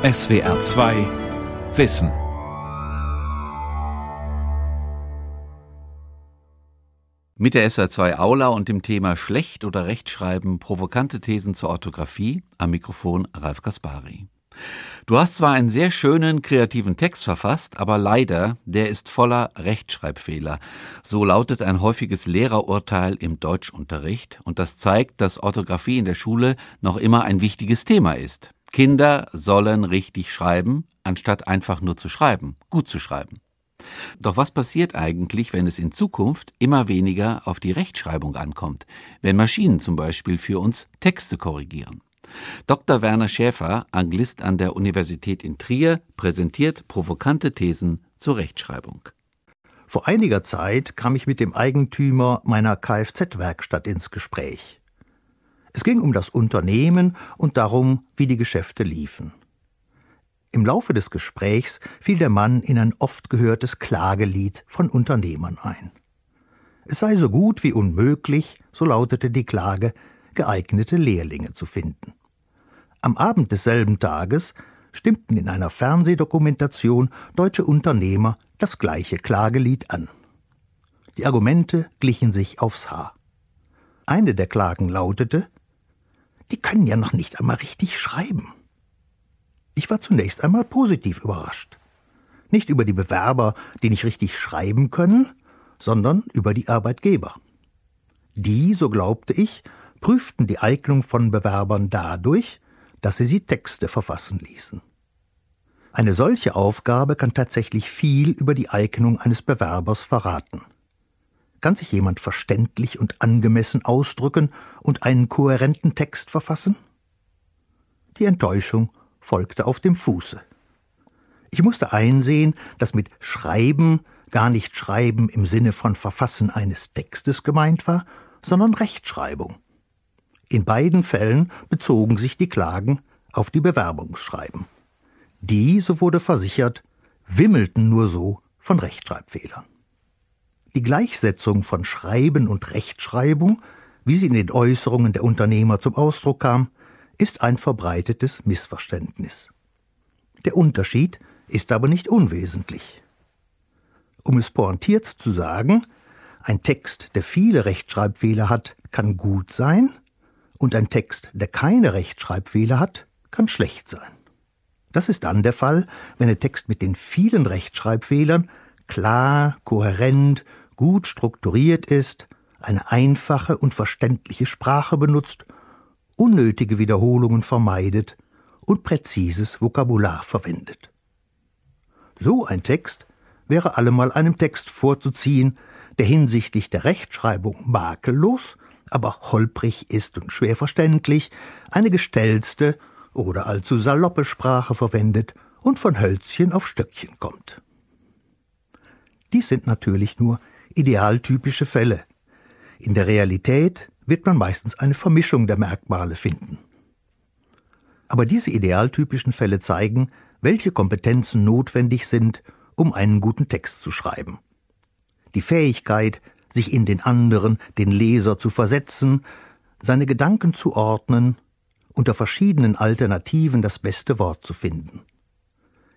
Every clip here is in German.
SWR 2 Wissen. Mit der SWR 2 Aula und dem Thema Schlecht oder Rechtschreiben, provokante Thesen zur Orthographie, am Mikrofon Ralf Kaspari. Du hast zwar einen sehr schönen, kreativen Text verfasst, aber leider, der ist voller Rechtschreibfehler. So lautet ein häufiges Lehrerurteil im Deutschunterricht und das zeigt, dass Orthographie in der Schule noch immer ein wichtiges Thema ist. Kinder sollen richtig schreiben, anstatt einfach nur zu schreiben, gut zu schreiben. Doch was passiert eigentlich, wenn es in Zukunft immer weniger auf die Rechtschreibung ankommt, wenn Maschinen zum Beispiel für uns Texte korrigieren? Dr. Werner Schäfer, Anglist an der Universität in Trier, präsentiert provokante Thesen zur Rechtschreibung. Vor einiger Zeit kam ich mit dem Eigentümer meiner Kfz-Werkstatt ins Gespräch. Es ging um das Unternehmen und darum, wie die Geschäfte liefen. Im Laufe des Gesprächs fiel der Mann in ein oft gehörtes Klagelied von Unternehmern ein. Es sei so gut wie unmöglich, so lautete die Klage, geeignete Lehrlinge zu finden. Am Abend desselben Tages stimmten in einer Fernsehdokumentation deutsche Unternehmer das gleiche Klagelied an. Die Argumente glichen sich aufs Haar. Eine der Klagen lautete Die können ja noch nicht einmal richtig schreiben. Ich war zunächst einmal positiv überrascht. Nicht über die Bewerber, die nicht richtig schreiben können, sondern über die Arbeitgeber. Die, so glaubte ich, prüften die Eignung von Bewerbern dadurch, dass sie sie Texte verfassen ließen. Eine solche Aufgabe kann tatsächlich viel über die Eignung eines Bewerbers verraten. Kann sich jemand verständlich und angemessen ausdrücken und einen kohärenten Text verfassen? Die Enttäuschung folgte auf dem Fuße. Ich musste einsehen, dass mit Schreiben gar nicht Schreiben im Sinne von Verfassen eines Textes gemeint war, sondern Rechtschreibung. In beiden Fällen bezogen sich die Klagen auf die Bewerbungsschreiben. Die, so wurde versichert, wimmelten nur so von Rechtschreibfehlern. Die Gleichsetzung von Schreiben und Rechtschreibung, wie sie in den Äußerungen der Unternehmer zum Ausdruck kam, ist ein verbreitetes Missverständnis. Der Unterschied ist aber nicht unwesentlich. Um es pointiert zu sagen, ein Text, der viele Rechtschreibfehler hat, kann gut sein, und ein Text, der keine Rechtschreibfehler hat, kann schlecht sein. Das ist dann der Fall, wenn der Text mit den vielen Rechtschreibfehlern klar, kohärent, gut strukturiert ist, eine einfache und verständliche Sprache benutzt, unnötige Wiederholungen vermeidet und präzises Vokabular verwendet. So ein Text wäre allemal einem Text vorzuziehen, der hinsichtlich der Rechtschreibung makellos aber holprig ist und schwer verständlich, eine gestellste oder allzu saloppe Sprache verwendet und von Hölzchen auf Stöckchen kommt. Dies sind natürlich nur idealtypische Fälle. In der Realität wird man meistens eine Vermischung der Merkmale finden. Aber diese idealtypischen Fälle zeigen, welche Kompetenzen notwendig sind, um einen guten Text zu schreiben. Die Fähigkeit, sich in den anderen, den Leser zu versetzen, seine Gedanken zu ordnen, unter verschiedenen Alternativen das beste Wort zu finden.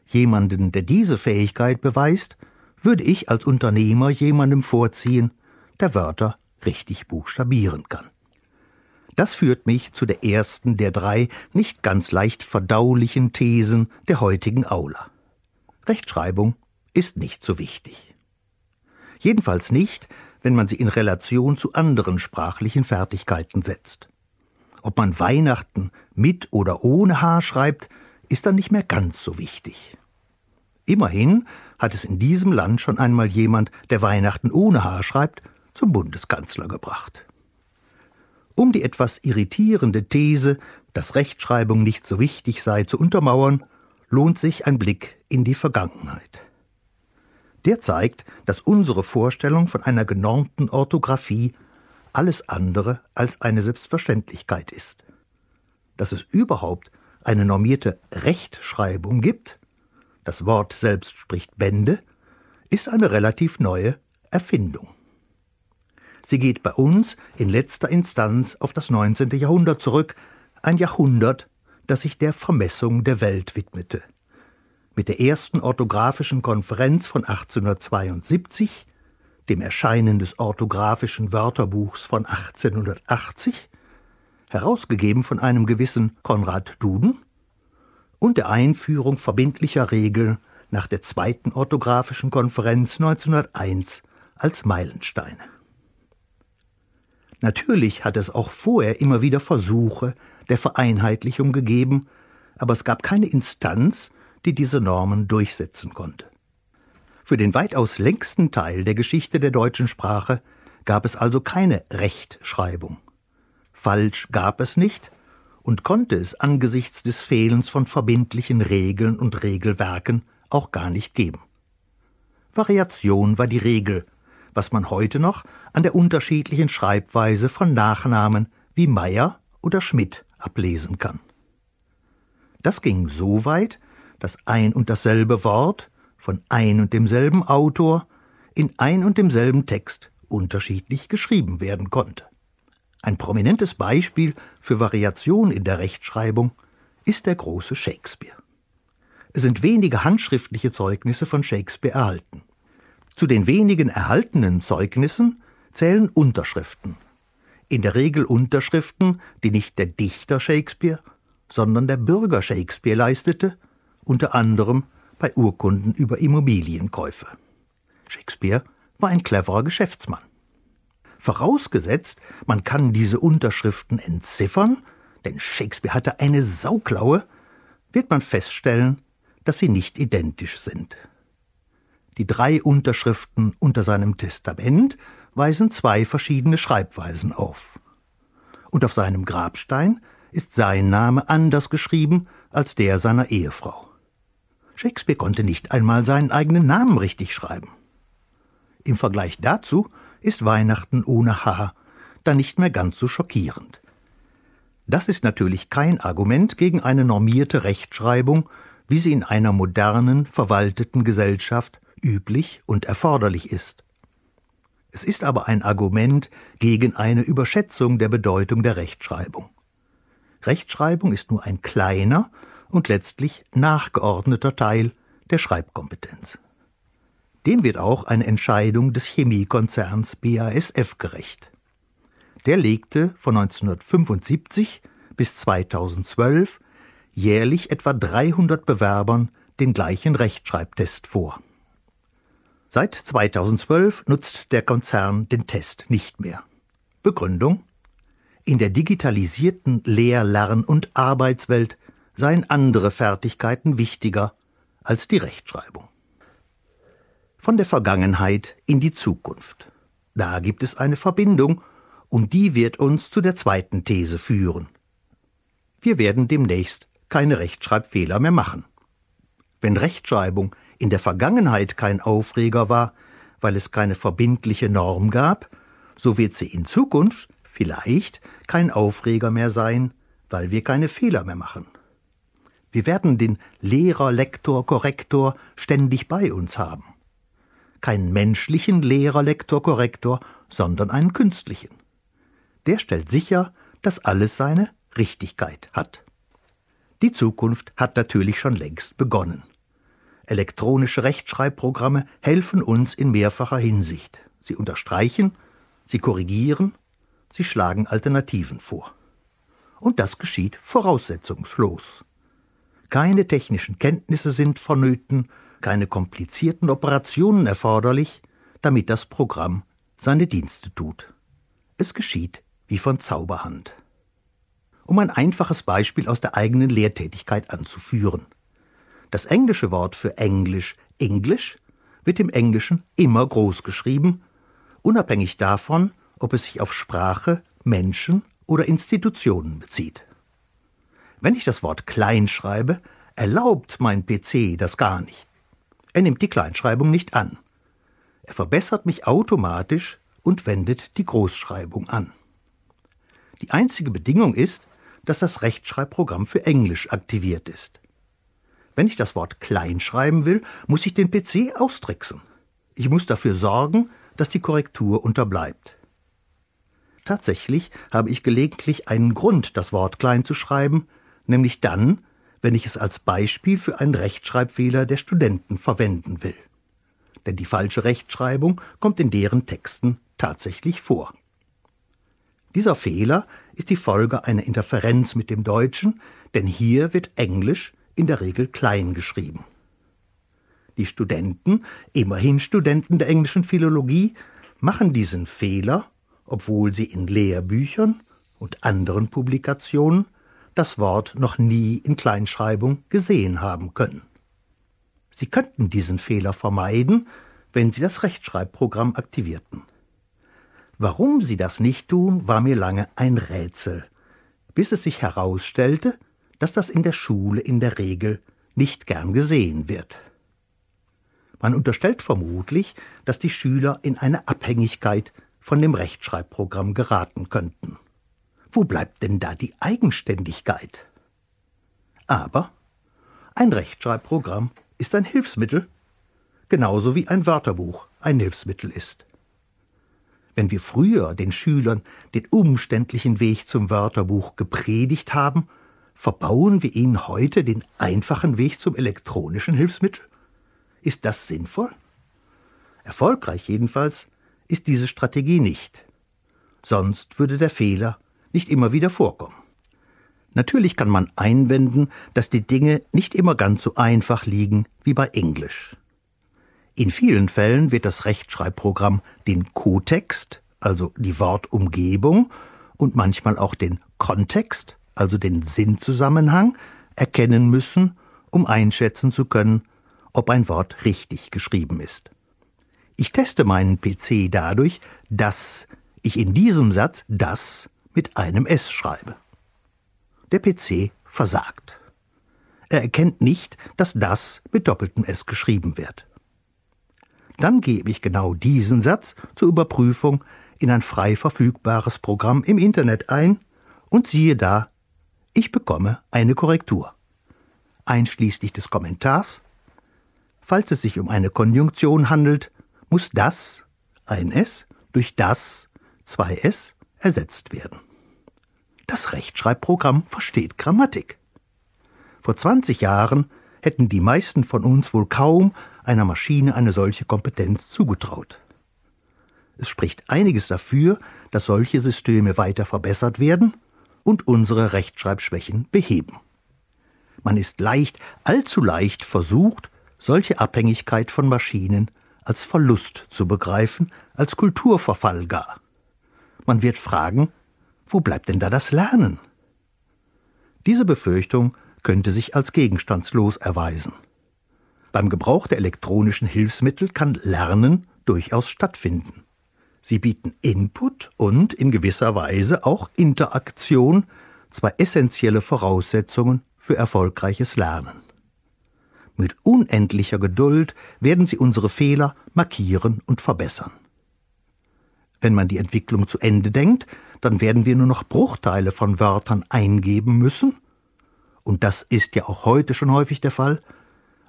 Jemanden, der diese Fähigkeit beweist, würde ich als Unternehmer jemandem vorziehen, der Wörter richtig buchstabieren kann. Das führt mich zu der ersten der drei nicht ganz leicht verdaulichen Thesen der heutigen Aula. Rechtschreibung ist nicht so wichtig. Jedenfalls nicht, wenn man sie in Relation zu anderen sprachlichen Fertigkeiten setzt. Ob man Weihnachten mit oder ohne H schreibt, ist dann nicht mehr ganz so wichtig. Immerhin hat es in diesem Land schon einmal jemand, der Weihnachten ohne H schreibt, zum Bundeskanzler gebracht. Um die etwas irritierende These, dass Rechtschreibung nicht so wichtig sei, zu untermauern, lohnt sich ein Blick in die Vergangenheit. Der zeigt, dass unsere Vorstellung von einer genormten Orthographie alles andere als eine Selbstverständlichkeit ist. Dass es überhaupt eine normierte Rechtschreibung gibt, das Wort selbst spricht Bände, ist eine relativ neue Erfindung. Sie geht bei uns in letzter Instanz auf das 19. Jahrhundert zurück, ein Jahrhundert, das sich der Vermessung der Welt widmete. Mit der ersten orthographischen Konferenz von 1872, dem Erscheinen des orthographischen Wörterbuchs von 1880, herausgegeben von einem gewissen Konrad Duden, und der Einführung verbindlicher Regeln nach der zweiten orthographischen Konferenz 1901 als Meilensteine. Natürlich hat es auch vorher immer wieder Versuche der Vereinheitlichung gegeben, aber es gab keine Instanz, die diese Normen durchsetzen konnte. Für den weitaus längsten Teil der Geschichte der deutschen Sprache gab es also keine Rechtschreibung. Falsch gab es nicht und konnte es angesichts des Fehlens von verbindlichen Regeln und Regelwerken auch gar nicht geben. Variation war die Regel, was man heute noch an der unterschiedlichen Schreibweise von Nachnamen wie Meier oder Schmidt ablesen kann. Das ging so weit, dass ein und dasselbe Wort von ein und demselben Autor in ein und demselben Text unterschiedlich geschrieben werden konnte. Ein prominentes Beispiel für Variation in der Rechtschreibung ist der große Shakespeare. Es sind wenige handschriftliche Zeugnisse von Shakespeare erhalten. Zu den wenigen erhaltenen Zeugnissen zählen Unterschriften. In der Regel Unterschriften, die nicht der Dichter Shakespeare, sondern der Bürger Shakespeare leistete, unter anderem bei Urkunden über Immobilienkäufe. Shakespeare war ein cleverer Geschäftsmann. Vorausgesetzt, man kann diese Unterschriften entziffern, denn Shakespeare hatte eine Sauklaue, wird man feststellen, dass sie nicht identisch sind. Die drei Unterschriften unter seinem Testament weisen zwei verschiedene Schreibweisen auf. Und auf seinem Grabstein ist sein Name anders geschrieben als der seiner Ehefrau. Shakespeare konnte nicht einmal seinen eigenen Namen richtig schreiben. Im Vergleich dazu ist Weihnachten ohne H dann nicht mehr ganz so schockierend. Das ist natürlich kein Argument gegen eine normierte Rechtschreibung, wie sie in einer modernen, verwalteten Gesellschaft üblich und erforderlich ist. Es ist aber ein Argument gegen eine Überschätzung der Bedeutung der Rechtschreibung. Rechtschreibung ist nur ein kleiner und letztlich nachgeordneter Teil der Schreibkompetenz. Dem wird auch eine Entscheidung des Chemiekonzerns BASF gerecht. Der legte von 1975 bis 2012 jährlich etwa 300 Bewerbern den gleichen Rechtschreibtest vor. Seit 2012 nutzt der Konzern den Test nicht mehr. Begründung? In der digitalisierten Lehr-, Lern- und Arbeitswelt seien andere Fertigkeiten wichtiger als die Rechtschreibung. Von der Vergangenheit in die Zukunft. Da gibt es eine Verbindung, und die wird uns zu der zweiten These führen. Wir werden demnächst keine Rechtschreibfehler mehr machen. Wenn Rechtschreibung in der Vergangenheit kein Aufreger war, weil es keine verbindliche Norm gab, so wird sie in Zukunft vielleicht kein Aufreger mehr sein, weil wir keine Fehler mehr machen. Wir werden den Lehrer, Lektor, Korrektor ständig bei uns haben. Keinen menschlichen Lehrer, Lektor, Korrektor, sondern einen künstlichen. Der stellt sicher, dass alles seine Richtigkeit hat. Die Zukunft hat natürlich schon längst begonnen. Elektronische Rechtschreibprogramme helfen uns in mehrfacher Hinsicht. Sie unterstreichen, sie korrigieren, sie schlagen Alternativen vor. Und das geschieht voraussetzungslos. Keine technischen Kenntnisse sind vonnöten, keine komplizierten Operationen erforderlich, damit das Programm seine Dienste tut. Es geschieht wie von Zauberhand. Um ein einfaches Beispiel aus der eigenen Lehrtätigkeit anzuführen. Das englische Wort für Englisch, English, wird im Englischen immer groß geschrieben, unabhängig davon, ob es sich auf Sprache, Menschen oder Institutionen bezieht. Wenn ich das Wort klein schreibe, erlaubt mein PC das gar nicht. Er nimmt die Kleinschreibung nicht an. Er verbessert mich automatisch und wendet die Großschreibung an. Die einzige Bedingung ist, dass das Rechtschreibprogramm für Englisch aktiviert ist. Wenn ich das Wort klein schreiben will, muss ich den PC austricksen. Ich muss dafür sorgen, dass die Korrektur unterbleibt. Tatsächlich habe ich gelegentlich einen Grund, das Wort klein zu schreiben, nämlich dann, wenn ich es als Beispiel für einen Rechtschreibfehler der Studenten verwenden will. Denn die falsche Rechtschreibung kommt in deren Texten tatsächlich vor. Dieser Fehler ist die Folge einer Interferenz mit dem Deutschen, denn hier wird Englisch in der Regel klein geschrieben. Die Studenten, immerhin Studenten der englischen Philologie, machen diesen Fehler, obwohl sie in Lehrbüchern und anderen Publikationen das Wort noch nie in Kleinschreibung gesehen haben können. Sie könnten diesen Fehler vermeiden, wenn Sie das Rechtschreibprogramm aktivierten. Warum Sie das nicht tun, war mir lange ein Rätsel, bis es sich herausstellte, dass das in der Schule in der Regel nicht gern gesehen wird. Man unterstellt vermutlich, dass die Schüler in eine Abhängigkeit von dem Rechtschreibprogramm geraten könnten. Wo bleibt denn da die Eigenständigkeit? Aber ein Rechtschreibprogramm ist ein Hilfsmittel, genauso wie ein Wörterbuch ein Hilfsmittel ist. Wenn wir früher den Schülern den umständlichen Weg zum Wörterbuch gepredigt haben, verbauen wir ihnen heute den einfachen Weg zum elektronischen Hilfsmittel? Ist das sinnvoll? Erfolgreich jedenfalls ist diese Strategie nicht. Sonst würde der Fehler nicht immer wieder vorkommen. Natürlich kann man einwenden, dass die Dinge nicht immer ganz so einfach liegen wie bei Englisch. In vielen Fällen wird das Rechtschreibprogramm den Kotext, also die Wortumgebung, und manchmal auch den Kontext, also den Sinnzusammenhang, erkennen müssen, um einschätzen zu können, ob ein Wort richtig geschrieben ist. Ich teste meinen PC dadurch, dass ich in diesem Satz das mit einem S schreibe. Der PC versagt. Er erkennt nicht, dass das mit doppeltem S geschrieben wird. Dann gebe ich genau diesen Satz zur Überprüfung in ein frei verfügbares Programm im Internet ein und siehe da, ich bekomme eine Korrektur. Einschließlich des Kommentars. Falls es sich um eine Konjunktion handelt, muss das, ein S, durch das, zwei S, ersetzt werden. Das Rechtschreibprogramm versteht Grammatik. Vor 20 Jahren hätten die meisten von uns wohl kaum einer Maschine eine solche Kompetenz zugetraut. Es spricht einiges dafür, dass solche Systeme weiter verbessert werden und unsere Rechtschreibschwächen beheben. Man ist leicht, allzu leicht versucht, solche Abhängigkeit von Maschinen als Verlust zu begreifen, als Kulturverfall gar. Man wird fragen, wo bleibt denn da das Lernen? Diese Befürchtung könnte sich als gegenstandslos erweisen. Beim Gebrauch der elektronischen Hilfsmittel kann Lernen durchaus stattfinden. Sie bieten Input und in gewisser Weise auch Interaktion, zwei essentielle Voraussetzungen für erfolgreiches Lernen. Mit unendlicher Geduld werden sie unsere Fehler markieren und verbessern. Wenn man die Entwicklung zu Ende denkt, dann werden wir nur noch Bruchteile von Wörtern eingeben müssen, und das ist ja auch heute schon häufig der Fall,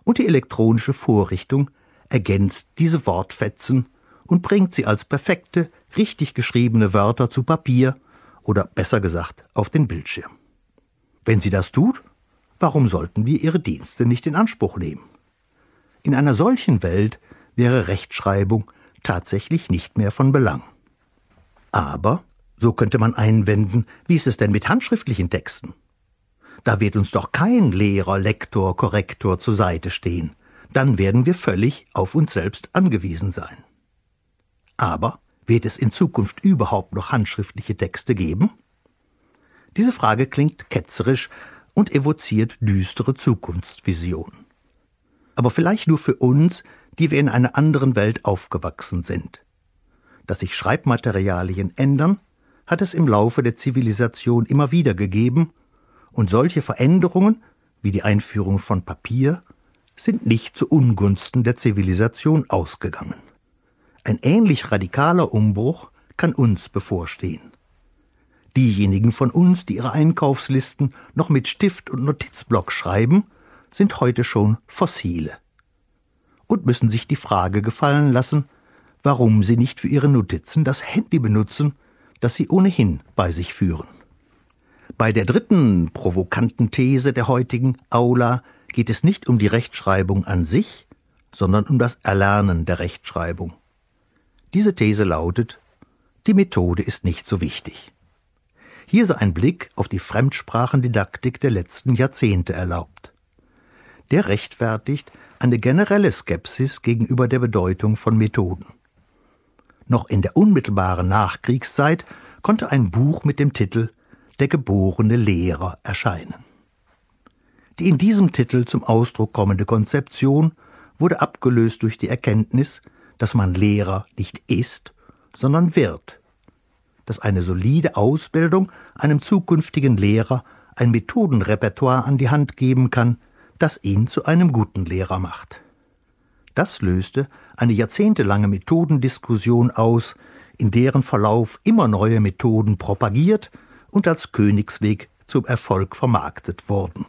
und die elektronische Vorrichtung ergänzt diese Wortfetzen und bringt sie als perfekte, richtig geschriebene Wörter zu Papier oder besser gesagt auf den Bildschirm. Wenn sie das tut, warum sollten wir ihre Dienste nicht in Anspruch nehmen? In einer solchen Welt wäre Rechtschreibung tatsächlich nicht mehr von Belang. Aber, so könnte man einwenden, wie ist es denn mit handschriftlichen Texten? Da wird uns doch kein Lehrer, Lektor, Korrektor zur Seite stehen. Dann werden wir völlig auf uns selbst angewiesen sein. Aber wird es in Zukunft überhaupt noch handschriftliche Texte geben? Diese Frage klingt ketzerisch und evoziert düstere Zukunftsvisionen. Aber vielleicht nur für uns, die wir in einer anderen Welt aufgewachsen sind. Dass sich Schreibmaterialien ändern, hat es im Laufe der Zivilisation immer wieder gegeben und solche Veränderungen, wie die Einführung von Papier, sind nicht zu Ungunsten der Zivilisation ausgegangen. Ein ähnlich radikaler Umbruch kann uns bevorstehen. Diejenigen von uns, die ihre Einkaufslisten noch mit Stift und Notizblock schreiben, sind heute schon Fossile und müssen sich die Frage gefallen lassen, warum sie nicht für ihre Notizen das Handy benutzen, das sie ohnehin bei sich führen. Bei der dritten provokanten These der heutigen Aula geht es nicht um die Rechtschreibung an sich, sondern um das Erlernen der Rechtschreibung. Diese These lautet, die Methode ist nicht so wichtig. Hier sei ein Blick auf die Fremdsprachendidaktik der letzten Jahrzehnte erlaubt. Der rechtfertigt eine generelle Skepsis gegenüber der Bedeutung von Methoden. Noch in der unmittelbaren Nachkriegszeit konnte ein Buch mit dem Titel Der geborene Lehrer erscheinen. Die in diesem Titel zum Ausdruck kommende Konzeption wurde abgelöst durch die Erkenntnis, dass man Lehrer nicht ist, sondern wird, dass eine solide Ausbildung einem zukünftigen Lehrer ein Methodenrepertoire an die Hand geben kann, das ihn zu einem guten Lehrer macht. Das löste eine jahrzehntelange Methodendiskussion aus, in deren Verlauf immer neue Methoden propagiert und als Königsweg zum Erfolg vermarktet wurden.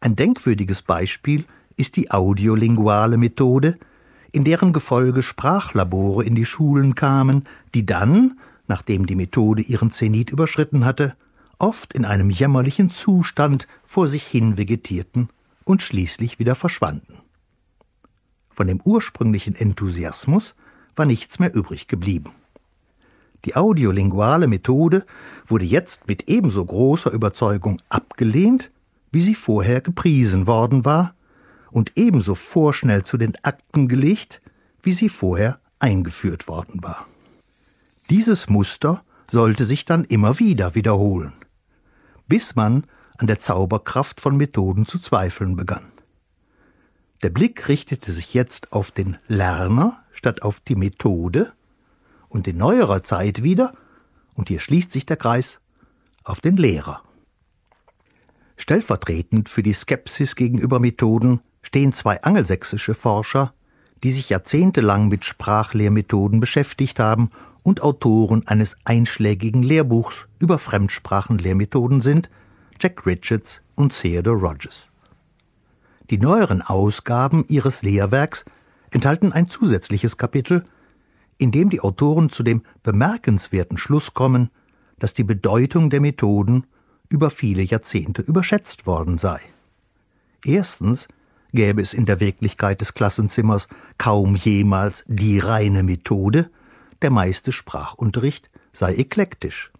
Ein denkwürdiges Beispiel ist die audiolinguale Methode, in deren Gefolge Sprachlabore in die Schulen kamen, die dann, nachdem die Methode ihren Zenit überschritten hatte, oft in einem jämmerlichen Zustand vor sich hin vegetierten und schließlich wieder verschwanden. Von dem ursprünglichen Enthusiasmus war nichts mehr übrig geblieben. Die audiolinguale Methode wurde jetzt mit ebenso großer Überzeugung abgelehnt, wie sie vorher gepriesen worden war, und ebenso vorschnell zu den Akten gelegt, wie sie vorher eingeführt worden war. Dieses Muster sollte sich dann immer wieder wiederholen, bis man an der Zauberkraft von Methoden zu zweifeln begann. Der Blick richtete sich jetzt auf den Lerner statt auf die Methode und in neuerer Zeit wieder, und hier schließt sich der Kreis, auf den Lehrer. Stellvertretend für die Skepsis gegenüber Methoden stehen zwei angelsächsische Forscher, die sich jahrzehntelang mit Sprachlehrmethoden beschäftigt haben und Autoren eines einschlägigen Lehrbuchs über Fremdsprachenlehrmethoden sind, Jack Richards und Theodore Rogers. Die neueren Ausgaben ihres Lehrwerks enthalten ein zusätzliches Kapitel, in dem die Autoren zu dem bemerkenswerten Schluss kommen, dass die Bedeutung der Methoden über viele Jahrzehnte überschätzt worden sei. Erstens gäbe es in der Wirklichkeit des Klassenzimmers kaum jemals die reine Methode, der meiste Sprachunterricht sei eklektisch.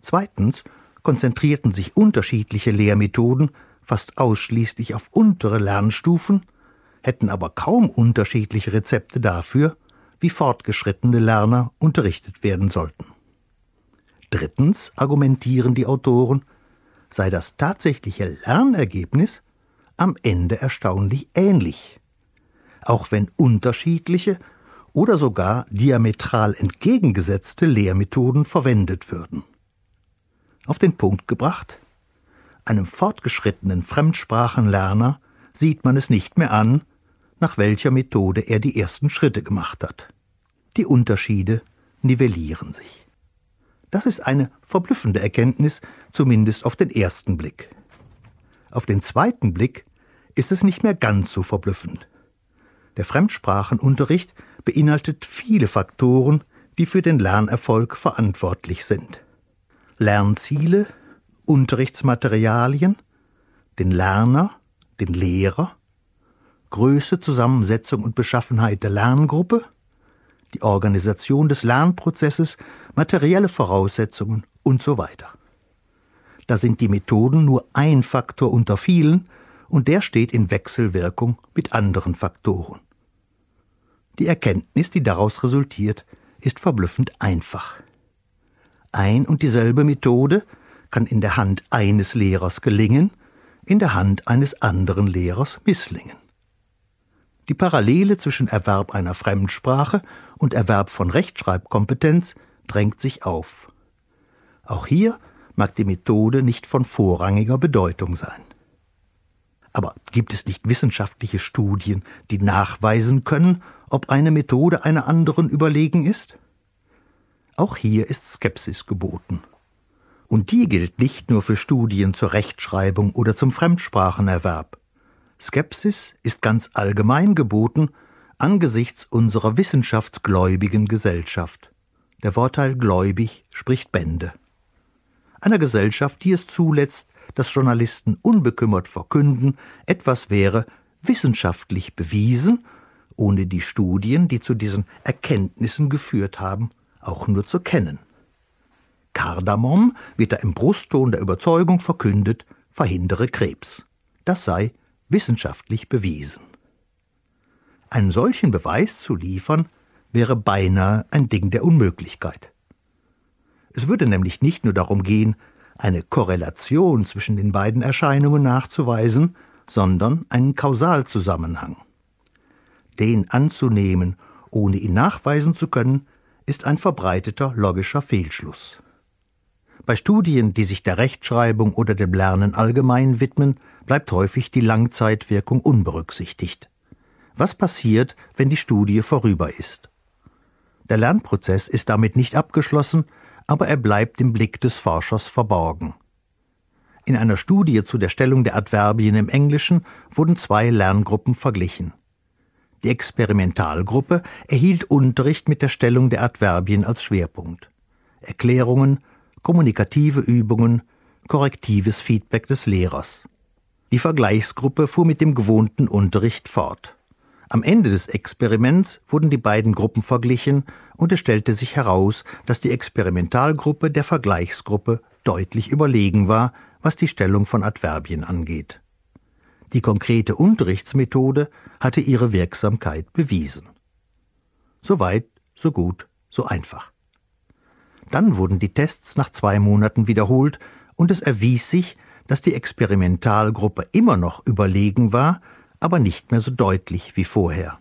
Zweitens konzentrierten sich unterschiedliche Lehrmethoden fast ausschließlich auf untere Lernstufen, hätten aber kaum unterschiedliche Rezepte dafür, wie fortgeschrittene Lerner unterrichtet werden sollten. Drittens argumentieren die Autoren, sei das tatsächliche Lernergebnis am Ende erstaunlich ähnlich, auch wenn unterschiedliche oder sogar diametral entgegengesetzte Lehrmethoden verwendet würden. Auf den Punkt gebracht, einem fortgeschrittenen Fremdsprachenlerner sieht man es nicht mehr an, nach welcher Methode er die ersten Schritte gemacht hat. Die Unterschiede nivellieren sich. Das ist eine verblüffende Erkenntnis, zumindest auf den ersten Blick. Auf den zweiten Blick ist es nicht mehr ganz so verblüffend. Der Fremdsprachenunterricht beinhaltet viele Faktoren, die für den Lernerfolg verantwortlich sind. Lernziele, Unterrichtsmaterialien, den Lerner, den Lehrer, Größe, Zusammensetzung und Beschaffenheit der Lerngruppe, die Organisation des Lernprozesses, materielle Voraussetzungen und so weiter. Da sind die Methoden nur ein Faktor unter vielen und der steht in Wechselwirkung mit anderen Faktoren. Die Erkenntnis, die daraus resultiert, ist verblüffend einfach. Ein und dieselbe Methode kann in der Hand eines Lehrers gelingen, in der Hand eines anderen Lehrers misslingen. Die Parallele zwischen Erwerb einer Fremdsprache und Erwerb von Rechtschreibkompetenz drängt sich auf. Auch hier mag die Methode nicht von vorrangiger Bedeutung sein. Aber gibt es nicht wissenschaftliche Studien, die nachweisen können, ob eine Methode einer anderen überlegen ist? Auch hier ist Skepsis geboten. Und die gilt nicht nur für Studien zur Rechtschreibung oder zum Fremdsprachenerwerb. Skepsis ist ganz allgemein geboten angesichts unserer wissenschaftsgläubigen Gesellschaft. Der Wortteil gläubig spricht Bände. einer Gesellschaft, die es zulässt, dass Journalisten unbekümmert verkünden, etwas wäre wissenschaftlich bewiesen, ohne die Studien, die zu diesen Erkenntnissen geführt haben, auch nur zu kennen. Kardamom wird da im Brustton der Überzeugung verkündet, verhindere Krebs. Das sei wissenschaftlich bewiesen. Einen solchen Beweis zu liefern, wäre beinahe ein Ding der Unmöglichkeit. Es würde nämlich nicht nur darum gehen, eine Korrelation zwischen den beiden Erscheinungen nachzuweisen, sondern einen Kausalzusammenhang. Den anzunehmen, ohne ihn nachweisen zu können, ist ein verbreiteter logischer Fehlschluss. Bei Studien, die sich der Rechtschreibung oder dem Lernen allgemein widmen, bleibt häufig die Langzeitwirkung unberücksichtigt. Was passiert, wenn die Studie vorüber ist? Der Lernprozess ist damit nicht abgeschlossen, aber er bleibt im Blick des Forschers verborgen. In einer Studie zu der Stellung der Adverbien im Englischen wurden zwei Lerngruppen verglichen. Die Experimentalgruppe erhielt Unterricht mit der Stellung der Adverbien als Schwerpunkt. Erklärungen, kommunikative Übungen, korrektives Feedback des Lehrers. Die Vergleichsgruppe fuhr mit dem gewohnten Unterricht fort. Am Ende des Experiments wurden die beiden Gruppen verglichen und es stellte sich heraus, dass die Experimentalgruppe der Vergleichsgruppe deutlich überlegen war, was die Stellung von Adverbien angeht. Die konkrete Unterrichtsmethode hatte ihre Wirksamkeit bewiesen. So weit, so gut, so einfach. Dann wurden die Tests nach zwei Monaten wiederholt und es erwies sich, dass die Experimentalgruppe immer noch überlegen war, aber nicht mehr so deutlich wie vorher.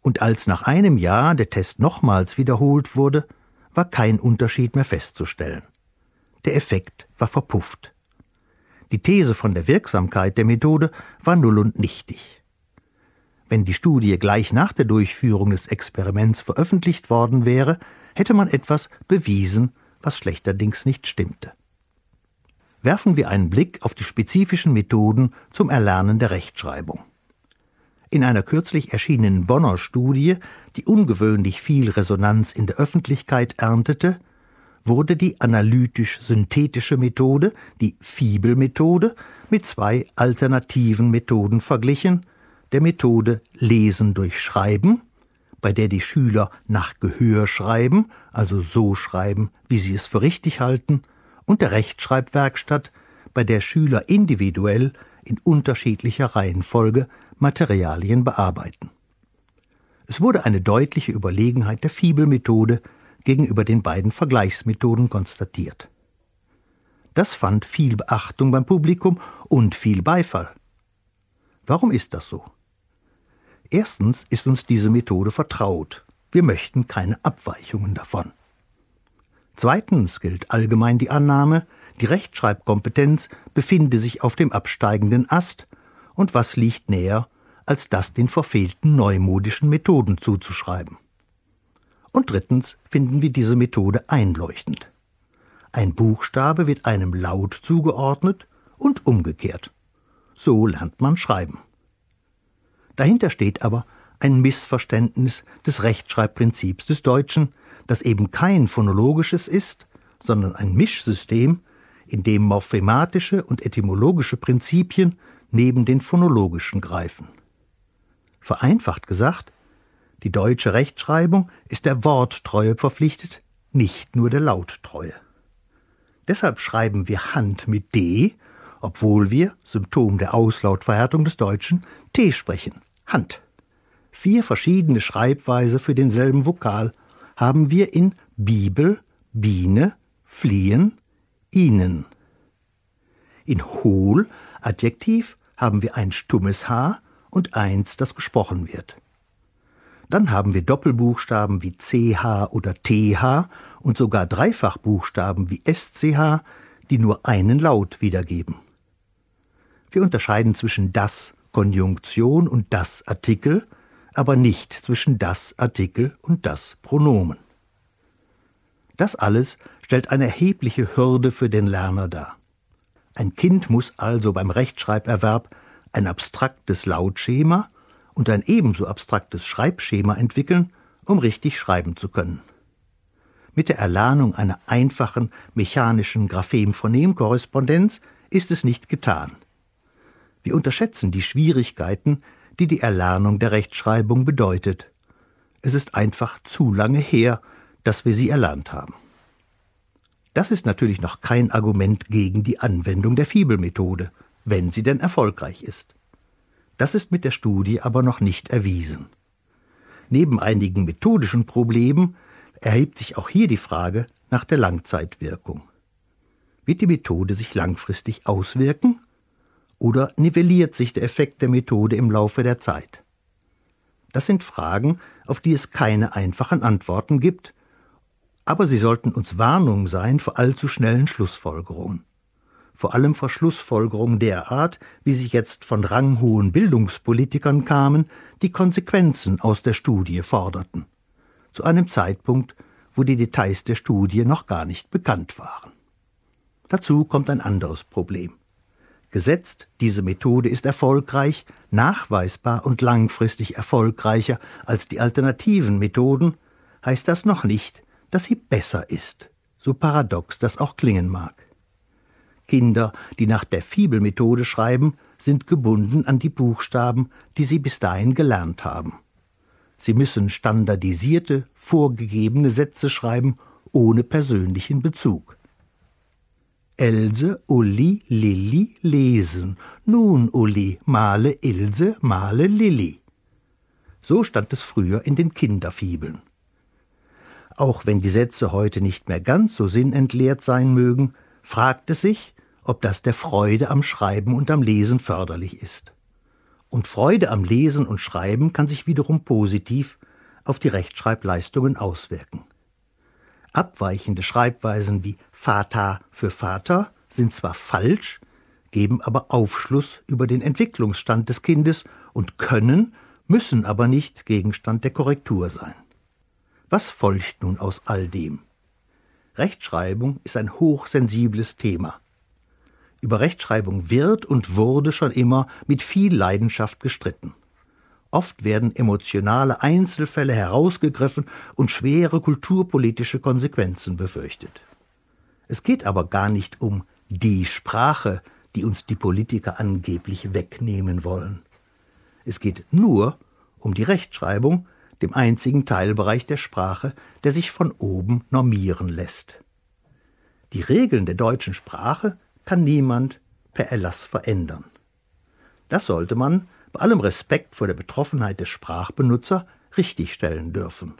Und als nach einem Jahr der Test nochmals wiederholt wurde, war kein Unterschied mehr festzustellen. Der Effekt war verpufft. Die These von der Wirksamkeit der Methode war null und nichtig. Wenn die Studie gleich nach der Durchführung des Experiments veröffentlicht worden wäre, hätte man etwas bewiesen, was schlechterdings nicht stimmte werfen wir einen Blick auf die spezifischen Methoden zum Erlernen der Rechtschreibung. In einer kürzlich erschienenen Bonner Studie, die ungewöhnlich viel Resonanz in der Öffentlichkeit erntete, wurde die analytisch-synthetische Methode, die Fibel-Methode, mit zwei alternativen Methoden verglichen, der Methode Lesen durch Schreiben, bei der die Schüler nach Gehör schreiben, also so schreiben, wie sie es für richtig halten, und der Rechtschreibwerkstatt, bei der Schüler individuell in unterschiedlicher Reihenfolge Materialien bearbeiten. Es wurde eine deutliche Überlegenheit der Fibelmethode gegenüber den beiden Vergleichsmethoden konstatiert. Das fand viel Beachtung beim Publikum und viel Beifall. Warum ist das so? Erstens ist uns diese Methode vertraut. Wir möchten keine Abweichungen davon. Zweitens gilt allgemein die Annahme, die Rechtschreibkompetenz befinde sich auf dem absteigenden Ast, und was liegt näher, als das den verfehlten neumodischen Methoden zuzuschreiben. Und drittens finden wir diese Methode einleuchtend. Ein Buchstabe wird einem Laut zugeordnet und umgekehrt. So lernt man schreiben. Dahinter steht aber ein Missverständnis des Rechtschreibprinzips des Deutschen, das eben kein phonologisches ist, sondern ein Mischsystem, in dem morphematische und etymologische Prinzipien neben den phonologischen greifen. Vereinfacht gesagt, die deutsche Rechtschreibung ist der Worttreue verpflichtet, nicht nur der Lauttreue. Deshalb schreiben wir Hand mit D, obwohl wir, Symptom der Auslautverhärtung des Deutschen, T sprechen, Hand. Vier verschiedene Schreibweise für denselben Vokal haben wir in Bibel, Biene, Fliehen, Ihnen. In Hohl, Adjektiv, haben wir ein stummes H und eins, das gesprochen wird. Dann haben wir Doppelbuchstaben wie CH oder TH und sogar Dreifachbuchstaben wie SCH, die nur einen Laut wiedergeben. Wir unterscheiden zwischen das Konjunktion und das Artikel, aber nicht zwischen das Artikel und das Pronomen. Das alles stellt eine erhebliche Hürde für den Lerner dar. Ein Kind muss also beim Rechtschreiberwerb ein abstraktes Lautschema und ein ebenso abstraktes Schreibschema entwickeln, um richtig schreiben zu können. Mit der Erlernung einer einfachen mechanischen Graphem-Phonem-Korrespondenz ist es nicht getan. Wir unterschätzen die Schwierigkeiten, die die Erlernung der Rechtschreibung bedeutet. Es ist einfach zu lange her, dass wir sie erlernt haben. Das ist natürlich noch kein Argument gegen die Anwendung der Fibelmethode, wenn sie denn erfolgreich ist. Das ist mit der Studie aber noch nicht erwiesen. Neben einigen methodischen Problemen erhebt sich auch hier die Frage nach der Langzeitwirkung. Wird die Methode sich langfristig auswirken oder nivelliert sich der Effekt der Methode im Laufe der Zeit? Das sind Fragen, auf die es keine einfachen Antworten gibt, aber sie sollten uns Warnung sein vor allzu schnellen Schlussfolgerungen. Vor allem vor Schlussfolgerungen der Art, wie sie jetzt von ranghohen Bildungspolitikern kamen, die Konsequenzen aus der Studie forderten. Zu einem Zeitpunkt, wo die Details der Studie noch gar nicht bekannt waren. Dazu kommt ein anderes Problem. Gesetzt, diese Methode ist erfolgreich, nachweisbar und langfristig erfolgreicher als die alternativen Methoden, heißt das noch nicht, dass sie besser ist, so paradox das auch klingen mag. Kinder, die nach der Fibelmethode schreiben, sind gebunden an die Buchstaben, die sie bis dahin gelernt haben. Sie müssen standardisierte, vorgegebene Sätze schreiben, ohne persönlichen Bezug. Else, Uli, Lilli lesen. Nun, Uli, male Ilse, male Lilli. So stand es früher in den Kinderfibeln. Auch wenn die Sätze heute nicht mehr ganz so sinnentleert sein mögen, fragt es sich, ob das der Freude am Schreiben und am Lesen förderlich ist. Und Freude am Lesen und Schreiben kann sich wiederum positiv auf die Rechtschreibleistungen auswirken. Abweichende Schreibweisen wie Vater für Vater sind zwar falsch, geben aber Aufschluss über den Entwicklungsstand des Kindes und können, müssen aber nicht Gegenstand der Korrektur sein. Was folgt nun aus all dem? Rechtschreibung ist ein hochsensibles Thema. Über Rechtschreibung wird und wurde schon immer mit viel Leidenschaft gestritten. Oft werden emotionale Einzelfälle herausgegriffen und schwere kulturpolitische Konsequenzen befürchtet. Es geht aber gar nicht um die Sprache, die uns die Politiker angeblich wegnehmen wollen. Es geht nur um die Rechtschreibung, dem einzigen Teilbereich der Sprache, der sich von oben normieren lässt. Die Regeln der deutschen Sprache kann niemand per Erlass verändern. Das sollte man, bei allem Respekt vor der Betroffenheit des Sprachbenutzer, richtigstellen dürfen.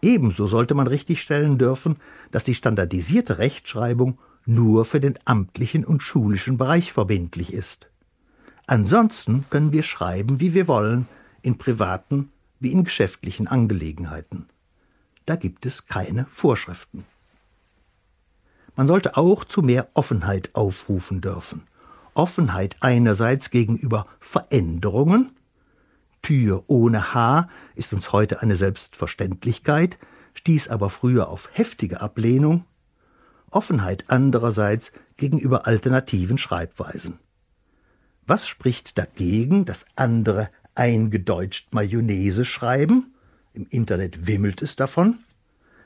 Ebenso sollte man richtigstellen dürfen, dass die standardisierte Rechtschreibung nur für den amtlichen und schulischen Bereich verbindlich ist. Ansonsten können wir schreiben, wie wir wollen, in privaten wie in geschäftlichen Angelegenheiten. Da gibt es keine Vorschriften. Man sollte auch zu mehr Offenheit aufrufen dürfen. Offenheit einerseits gegenüber Veränderungen. Tür ohne H ist uns heute eine Selbstverständlichkeit, stieß aber früher auf heftige Ablehnung. Offenheit andererseits gegenüber alternativen Schreibweisen. Was spricht dagegen, dass andere eingedeutscht Mayonnaise schreiben? Im Internet wimmelt es davon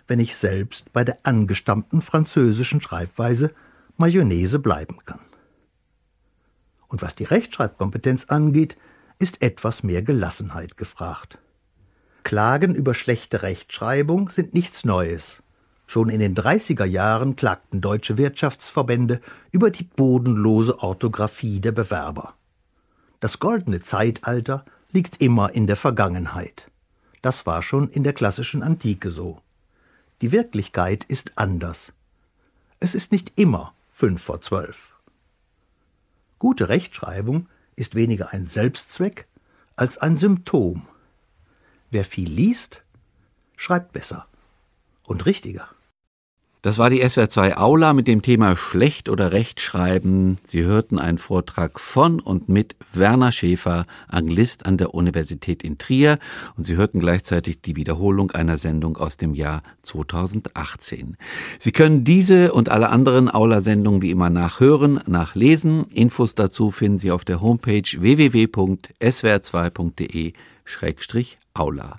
wenn ich selbst bei der angestammten französischen Schreibweise Mayonnaise bleiben kann. Und was die Rechtschreibkompetenz angeht, ist etwas mehr Gelassenheit gefragt. Klagen über schlechte Rechtschreibung sind nichts Neues. Schon in den 30er Jahren klagten deutsche Wirtschaftsverbände über die bodenlose Orthographie der Bewerber. Das goldene Zeitalter liegt immer in der Vergangenheit. Das war schon in der klassischen Antike so. Die Wirklichkeit ist anders. Es ist nicht immer fünf vor zwölf. Gute Rechtschreibung ist weniger ein Selbstzweck als ein Symptom. Wer viel liest, schreibt besser und richtiger. Das war die SWR2 Aula mit dem Thema Schlecht oder Rechtschreiben. Sie hörten einen Vortrag von und mit Werner Schäfer, Anglist an der Universität in Trier. Und Sie hörten gleichzeitig die Wiederholung einer Sendung aus dem Jahr 2018. Sie können diese und alle anderen Aula-Sendungen wie immer nachhören, nachlesen. Infos dazu finden Sie auf der Homepage www.swr2.de-aula.